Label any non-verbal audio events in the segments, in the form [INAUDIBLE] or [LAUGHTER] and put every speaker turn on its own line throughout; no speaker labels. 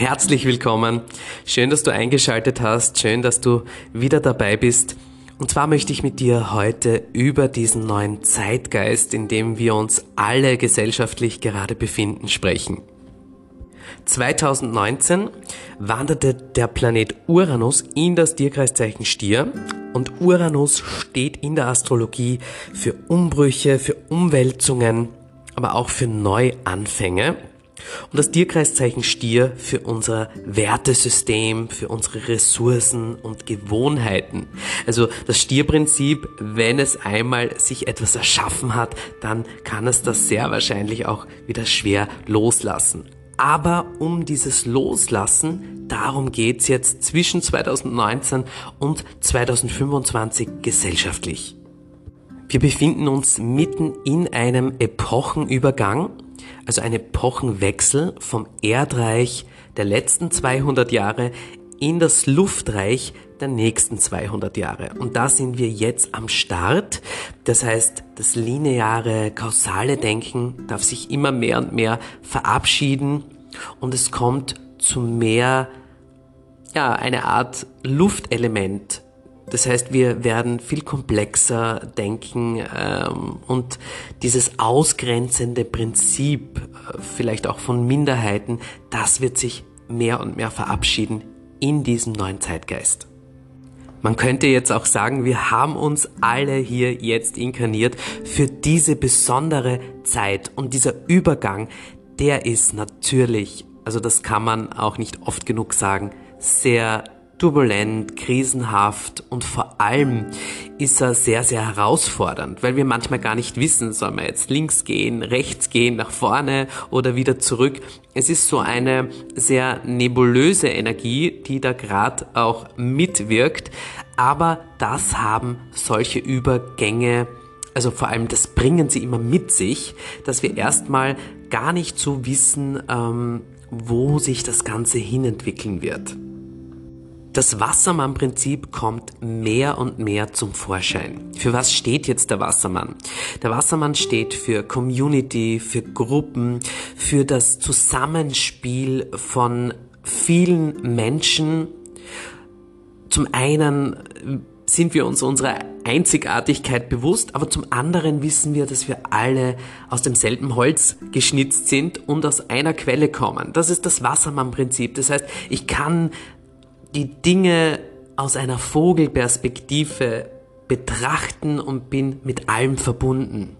Herzlich willkommen. Schön, dass du eingeschaltet hast. Schön, dass du wieder dabei bist. Und zwar möchte ich mit dir heute über diesen neuen Zeitgeist, in dem wir uns alle gesellschaftlich gerade befinden, sprechen. 2019 wanderte der Planet Uranus in das Tierkreiszeichen Stier und Uranus steht in der Astrologie für Umbrüche, für Umwälzungen, aber auch für Neuanfänge und das Tierkreiszeichen Stier für unser Wertesystem, für unsere Ressourcen und Gewohnheiten. Also das Stierprinzip, wenn es einmal sich etwas erschaffen hat, dann kann es das sehr wahrscheinlich auch wieder schwer loslassen. Aber um dieses Loslassen, darum geht's jetzt zwischen 2019 und 2025 gesellschaftlich. Wir befinden uns mitten in einem Epochenübergang also ein Epochenwechsel vom Erdreich der letzten 200 Jahre in das Luftreich der nächsten 200 Jahre. Und da sind wir jetzt am Start. Das heißt, das lineare, kausale Denken darf sich immer mehr und mehr verabschieden und es kommt zu mehr, ja, eine Art Luftelement das heißt, wir werden viel komplexer denken ähm, und dieses ausgrenzende Prinzip, äh, vielleicht auch von Minderheiten, das wird sich mehr und mehr verabschieden in diesem neuen Zeitgeist. Man könnte jetzt auch sagen, wir haben uns alle hier jetzt inkarniert für diese besondere Zeit und dieser Übergang, der ist natürlich, also das kann man auch nicht oft genug sagen, sehr turbulent, krisenhaft und vor allem ist er sehr, sehr herausfordernd, weil wir manchmal gar nicht wissen, soll man jetzt links gehen, rechts gehen, nach vorne oder wieder zurück. Es ist so eine sehr nebulöse Energie, die da gerade auch mitwirkt, aber das haben solche Übergänge also vor allem das bringen sie immer mit sich, dass wir erstmal gar nicht so wissen, ähm, wo sich das Ganze hinentwickeln wird. Das Wassermann-Prinzip kommt mehr und mehr zum Vorschein. Für was steht jetzt der Wassermann? Der Wassermann steht für Community, für Gruppen, für das Zusammenspiel von vielen Menschen. Zum einen sind wir uns unserer Einzigartigkeit bewusst, aber zum anderen wissen wir, dass wir alle aus demselben Holz geschnitzt sind und aus einer Quelle kommen. Das ist das Wassermann-Prinzip. Das heißt, ich kann die Dinge aus einer Vogelperspektive betrachten und bin mit allem verbunden.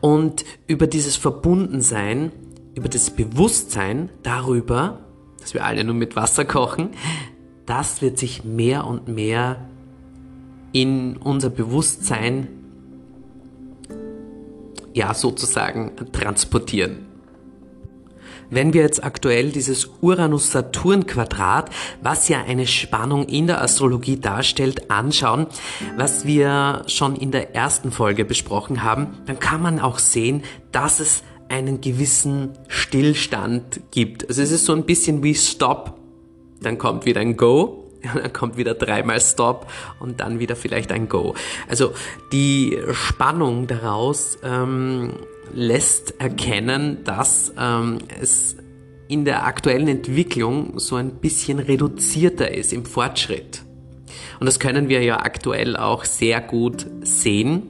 Und über dieses Verbundensein, über das Bewusstsein darüber, dass wir alle nur mit Wasser kochen, das wird sich mehr und mehr in unser Bewusstsein ja sozusagen transportieren. Wenn wir jetzt aktuell dieses Uranus-Saturn-Quadrat, was ja eine Spannung in der Astrologie darstellt, anschauen, was wir schon in der ersten Folge besprochen haben, dann kann man auch sehen, dass es einen gewissen Stillstand gibt. Also es ist so ein bisschen wie Stop, dann kommt wieder ein Go, [LAUGHS] dann kommt wieder dreimal Stop und dann wieder vielleicht ein Go. Also die Spannung daraus ähm, lässt erkennen, dass ähm, es in der aktuellen Entwicklung so ein bisschen reduzierter ist im Fortschritt. Und das können wir ja aktuell auch sehr gut sehen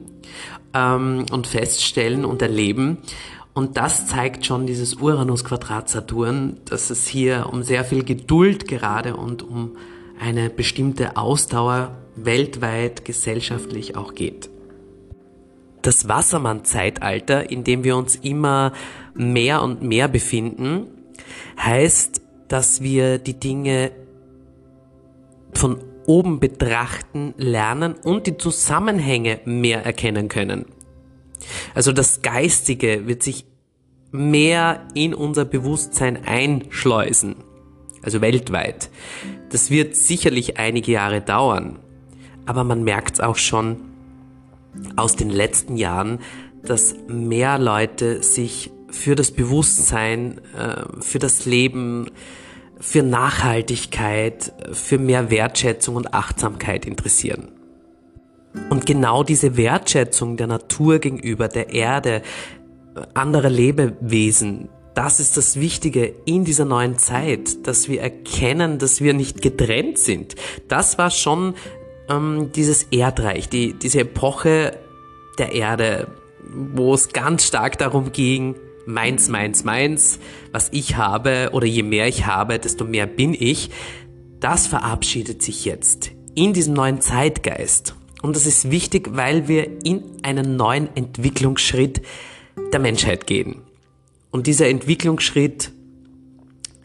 ähm, und feststellen und erleben. Und das zeigt schon dieses Uranus-Quadrat Saturn, dass es hier um sehr viel Geduld gerade und um eine bestimmte Ausdauer weltweit gesellschaftlich auch geht das Wassermann-Zeitalter, in dem wir uns immer mehr und mehr befinden, heißt, dass wir die Dinge von oben betrachten, lernen und die Zusammenhänge mehr erkennen können. Also das Geistige wird sich mehr in unser Bewusstsein einschleusen, also weltweit. Das wird sicherlich einige Jahre dauern, aber man merkt es auch schon, aus den letzten Jahren, dass mehr Leute sich für das Bewusstsein, äh, für das Leben, für Nachhaltigkeit, für mehr Wertschätzung und Achtsamkeit interessieren. Und genau diese Wertschätzung der Natur gegenüber, der Erde, anderer Lebewesen, das ist das Wichtige in dieser neuen Zeit, dass wir erkennen, dass wir nicht getrennt sind. Das war schon ähm, dieses Erdreich, die, diese Epoche der Erde, wo es ganz stark darum ging, meins, meins, meins, was ich habe oder je mehr ich habe, desto mehr bin ich. Das verabschiedet sich jetzt in diesem neuen Zeitgeist. Und das ist wichtig, weil wir in einen neuen Entwicklungsschritt der Menschheit gehen. Und dieser Entwicklungsschritt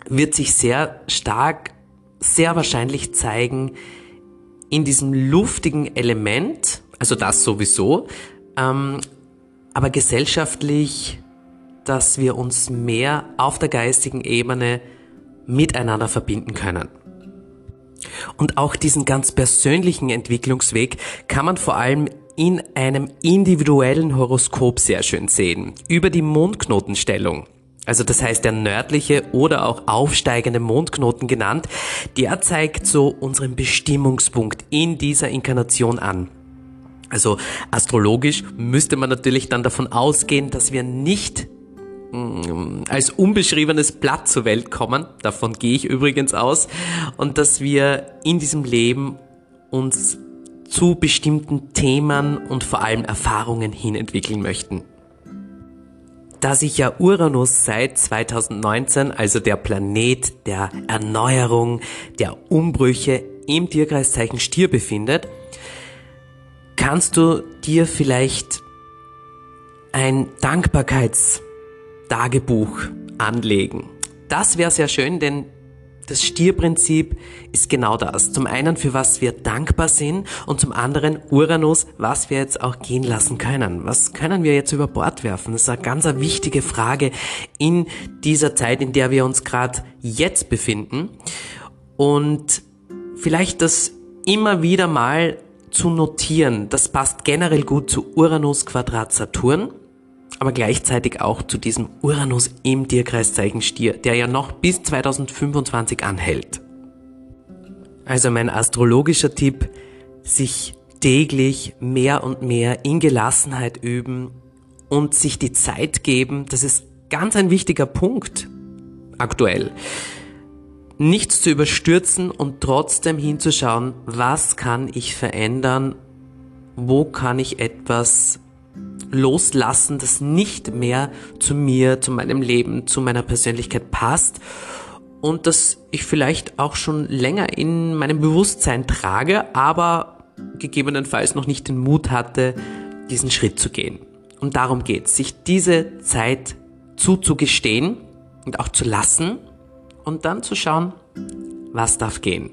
wird sich sehr stark, sehr wahrscheinlich zeigen in diesem luftigen Element, also das sowieso, ähm, aber gesellschaftlich, dass wir uns mehr auf der geistigen Ebene miteinander verbinden können. Und auch diesen ganz persönlichen Entwicklungsweg kann man vor allem in einem individuellen Horoskop sehr schön sehen. Über die Mondknotenstellung. Also das heißt der nördliche oder auch aufsteigende Mondknoten genannt, der zeigt so unseren Bestimmungspunkt in dieser Inkarnation an. Also astrologisch müsste man natürlich dann davon ausgehen, dass wir nicht mm, als unbeschriebenes Blatt zur Welt kommen, davon gehe ich übrigens aus, und dass wir in diesem Leben uns zu bestimmten Themen und vor allem Erfahrungen hin entwickeln möchten. Da sich ja Uranus seit 2019, also der Planet der Erneuerung, der Umbrüche im Tierkreiszeichen Stier befindet, kannst du dir vielleicht ein Dankbarkeitstagebuch anlegen. Das wäre sehr schön, denn das Stierprinzip ist genau das. Zum einen, für was wir dankbar sind und zum anderen Uranus, was wir jetzt auch gehen lassen können. Was können wir jetzt über Bord werfen? Das ist eine ganz eine wichtige Frage in dieser Zeit, in der wir uns gerade jetzt befinden. Und vielleicht das immer wieder mal zu notieren, das passt generell gut zu Uranus Quadrat Saturn aber gleichzeitig auch zu diesem Uranus im Tierkreiszeichen Stier, der ja noch bis 2025 anhält. Also mein astrologischer Tipp, sich täglich mehr und mehr in Gelassenheit üben und sich die Zeit geben, das ist ganz ein wichtiger Punkt aktuell. Nichts zu überstürzen und trotzdem hinzuschauen, was kann ich verändern, wo kann ich etwas loslassen, das nicht mehr zu mir, zu meinem Leben, zu meiner Persönlichkeit passt und das ich vielleicht auch schon länger in meinem Bewusstsein trage, aber gegebenenfalls noch nicht den Mut hatte, diesen Schritt zu gehen. Und darum geht es, sich diese Zeit zuzugestehen und auch zu lassen und dann zu schauen, was darf gehen.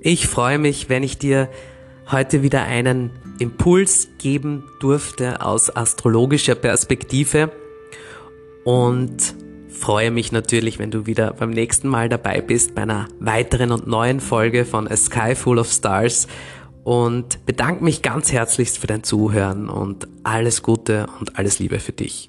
Ich freue mich, wenn ich dir heute wieder einen Impuls geben durfte aus astrologischer Perspektive und freue mich natürlich, wenn du wieder beim nächsten Mal dabei bist bei einer weiteren und neuen Folge von A Sky Full of Stars und bedanke mich ganz herzlichst für dein Zuhören und alles Gute und alles Liebe für dich.